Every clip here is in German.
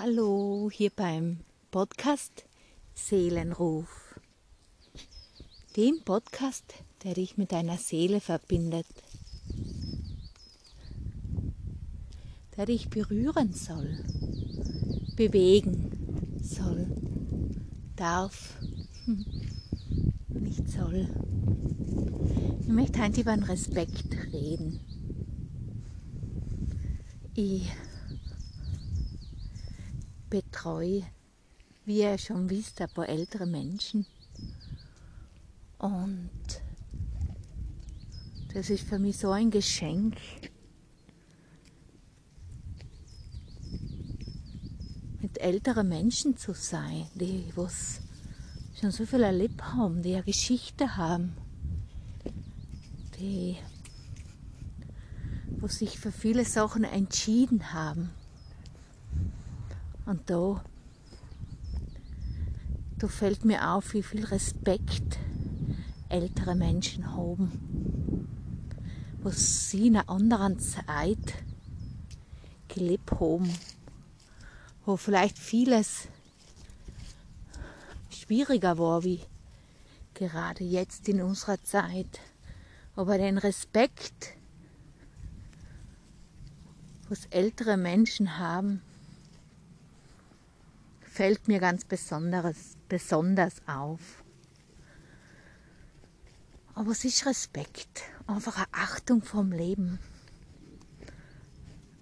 Hallo, hier beim Podcast Seelenruf. Dem Podcast, der dich mit deiner Seele verbindet, der dich berühren soll, bewegen soll, darf, nicht soll. Ich möchte heute über den Respekt reden. Ich betreue, wie ihr schon wisst, ein paar ältere Menschen. Und das ist für mich so ein Geschenk. Mit älteren Menschen zu sein, die was schon so viel erlebt haben, die eine Geschichte haben, die wo sich für viele Sachen entschieden haben. Und da, da fällt mir auf, wie viel Respekt ältere Menschen haben, was sie in einer anderen Zeit gelebt haben, wo vielleicht vieles schwieriger war wie gerade jetzt in unserer Zeit. Aber den Respekt, was ältere Menschen haben, fällt mir ganz besonderes, besonders auf. Aber es ist Respekt, einfach eine Achtung vom Leben.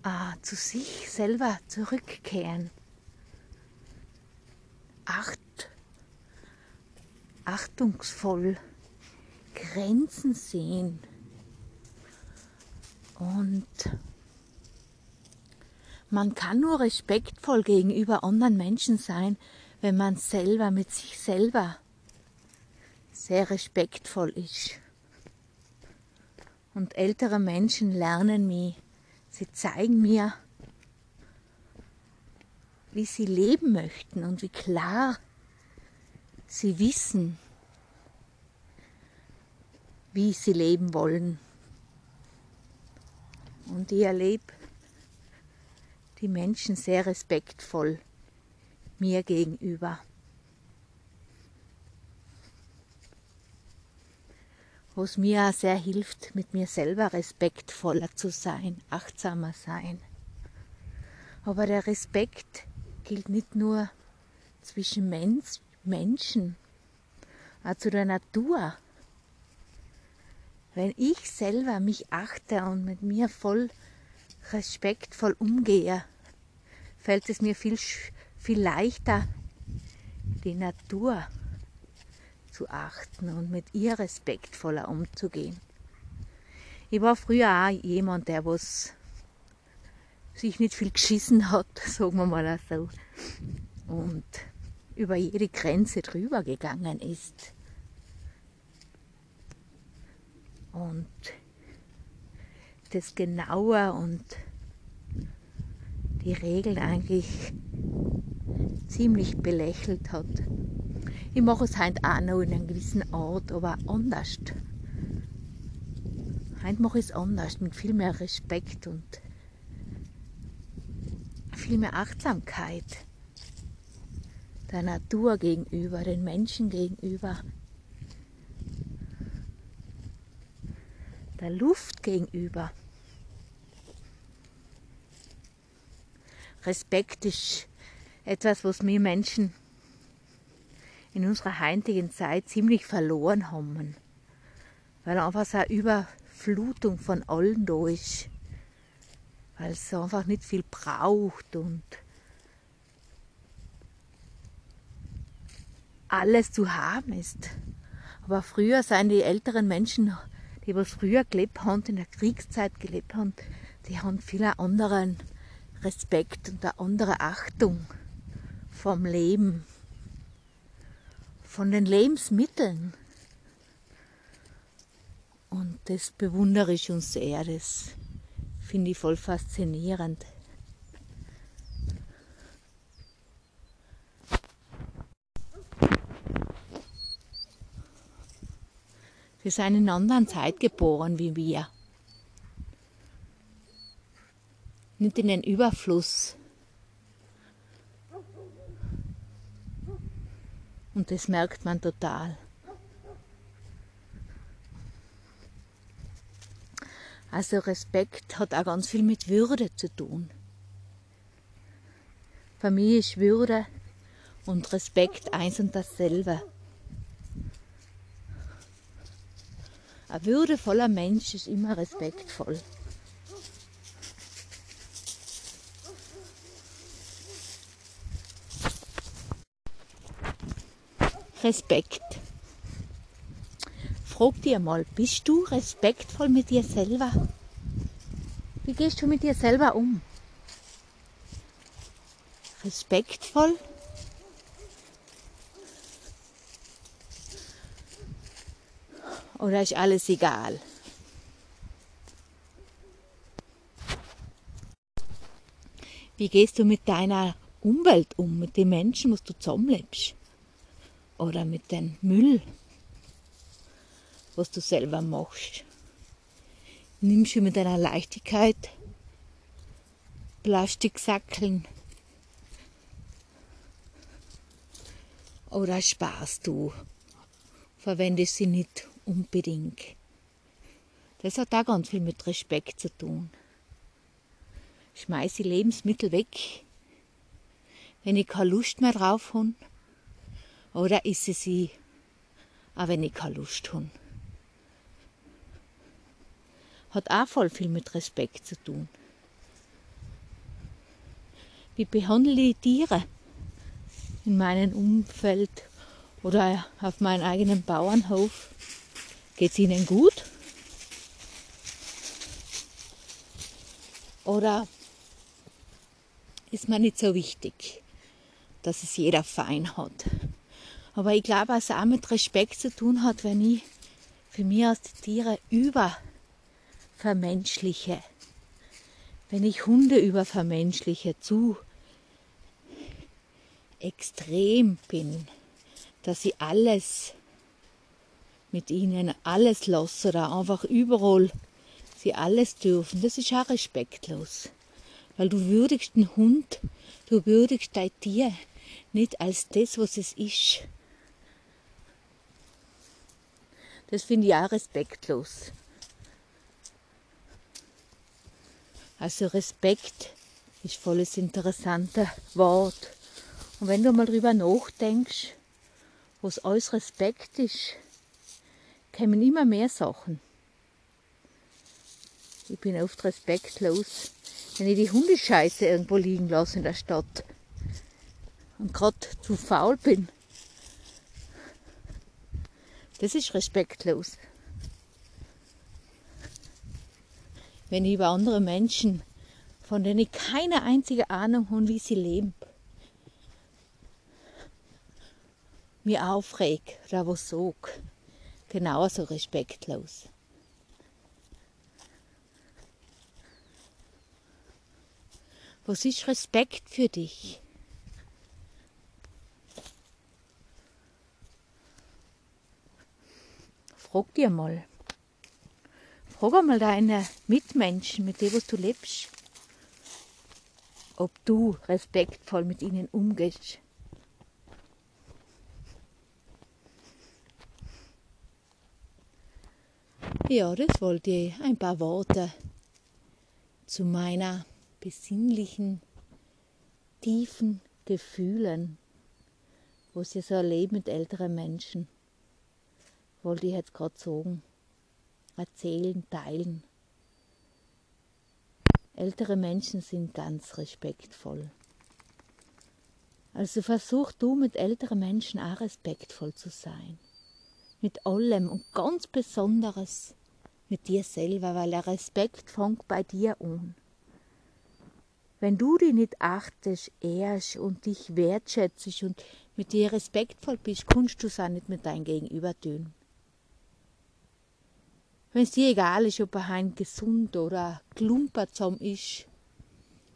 Ah, zu sich selber zurückkehren. Acht, achtungsvoll Grenzen sehen und man kann nur respektvoll gegenüber anderen Menschen sein, wenn man selber mit sich selber sehr respektvoll ist. Und ältere Menschen lernen mich, sie zeigen mir, wie sie leben möchten und wie klar sie wissen, wie sie leben wollen. Und ich erlebe die Menschen sehr respektvoll mir gegenüber. Was mir sehr hilft, mit mir selber respektvoller zu sein, achtsamer sein. Aber der Respekt gilt nicht nur zwischen Mensch, Menschen, auch zu der Natur. Wenn ich selber mich achte und mit mir voll respektvoll umgehe, fällt es mir viel, viel leichter, die Natur zu achten und mit ihr respektvoller umzugehen. Ich war früher auch jemand, der was sich nicht viel geschissen hat, sagen wir mal so, und über jede Grenze drüber gegangen ist. Und das genauer und die Regeln eigentlich ziemlich belächelt hat. Ich mache es heute auch noch in einem gewissen Ort, aber anders. Heute mache ich es anders, mit viel mehr Respekt und viel mehr Achtsamkeit der Natur gegenüber, den Menschen gegenüber, der Luft gegenüber. Respekt ist etwas, was wir Menschen in unserer heutigen Zeit ziemlich verloren haben. Weil einfach so eine Überflutung von allen da ist. Weil es einfach nicht viel braucht und alles zu haben ist. Aber früher seien die älteren Menschen, die was früher gelebt haben, in der Kriegszeit gelebt haben, die haben viel anderen Respekt und eine andere Achtung vom Leben, von den Lebensmitteln. Und das bewundere ich uns sehr, das finde ich voll faszinierend. Sie sind in einer anderen Zeit geboren wie wir. Nicht in den Überfluss. Und das merkt man total. Also Respekt hat auch ganz viel mit Würde zu tun. Für mich ist Würde und Respekt eins und dasselbe. Ein würdevoller Mensch ist immer respektvoll. Respekt. Frag dir mal, bist du respektvoll mit dir selber? Wie gehst du mit dir selber um? Respektvoll? Oder ist alles egal? Wie gehst du mit deiner Umwelt um, mit den Menschen, was du zusammenlebst? Oder mit dem Müll, was du selber machst? Nimmst du mit deiner Leichtigkeit Plastiksackeln? Oder sparst du? Verwendest sie nicht unbedingt. Das hat auch ganz viel mit Respekt zu tun. Schmeiße Lebensmittel weg, wenn ich keine Lust mehr drauf habe, oder esse sie, auch wenn ich keine Lust habe. Hat auch voll viel mit Respekt zu tun. Wie behandle ich Tiere in meinem Umfeld oder auf meinem eigenen Bauernhof? Geht es Ihnen gut? Oder ist mir nicht so wichtig, dass es jeder fein hat? Aber ich glaube, was auch mit Respekt zu tun hat, wenn ich für mich aus die Tiere über vermenschliche, wenn ich Hunde über vermenschliche, zu extrem bin, dass ich alles mit ihnen alles lassen einfach überall sie alles dürfen, das ist auch respektlos. Weil du würdigst den Hund, du würdigst dein Tier nicht als das, was es ist. Das finde ich auch respektlos. Also Respekt ist volles interessante Wort. Und wenn du mal drüber nachdenkst, was alles Respekt ist, kommen immer mehr Sachen. Ich bin oft respektlos, wenn ich die Hundescheiße irgendwo liegen lasse in der Stadt und gerade zu faul bin. Das ist respektlos. Wenn ich über andere Menschen, von denen ich keine einzige Ahnung habe, wie sie leben, mir aufreg oder was sag, genauso respektlos. Was ist Respekt für dich? Frag dir mal. Frag einmal deine Mitmenschen, mit denen du lebst, ob du respektvoll mit ihnen umgehst. Ja, das wollte ich ein paar Worte zu meiner besinnlichen, tiefen Gefühlen, wo sie so erleben mit älteren Menschen, wollte ich jetzt gerade sagen, erzählen, teilen. Ältere Menschen sind ganz respektvoll. Also versuch du mit älteren Menschen auch respektvoll zu sein mit allem und ganz Besonderes mit dir selber, weil der Respekt fängt bei dir an. Wenn du dich nicht achtest, ehrst und dich wertschätzt und mit dir respektvoll bist, kannst du es auch nicht mit deinem Gegenüber tun. Wenn es dir egal ist, ob er ein gesund oder klumpersam ist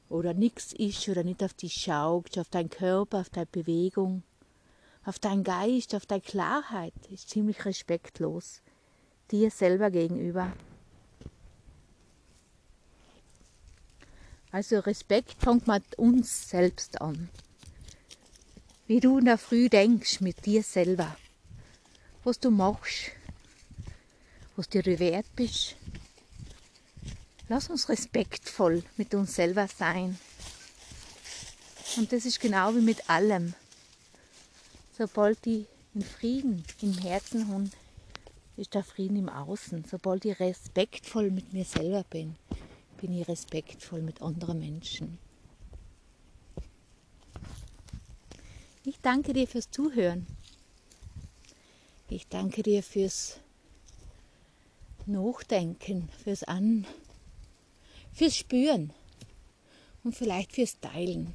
oder nichts ist oder nicht auf dich schaut, auf deinen Körper, auf deine Bewegung, auf deinen Geist, auf deine Klarheit, ist ziemlich respektlos dir selber gegenüber. Also Respekt fängt mit uns selbst an. wie du in der Früh denkst mit dir selber, was du machst, was dir wert bist. Lass uns respektvoll mit uns selber sein. Und das ist genau wie mit allem. Sobald ich in Frieden im Herzen habe, ist der Frieden im Außen. Sobald ich respektvoll mit mir selber bin, bin ich respektvoll mit anderen Menschen. Ich danke dir fürs Zuhören. Ich danke dir fürs Nachdenken, fürs An, fürs Spüren und vielleicht fürs Teilen.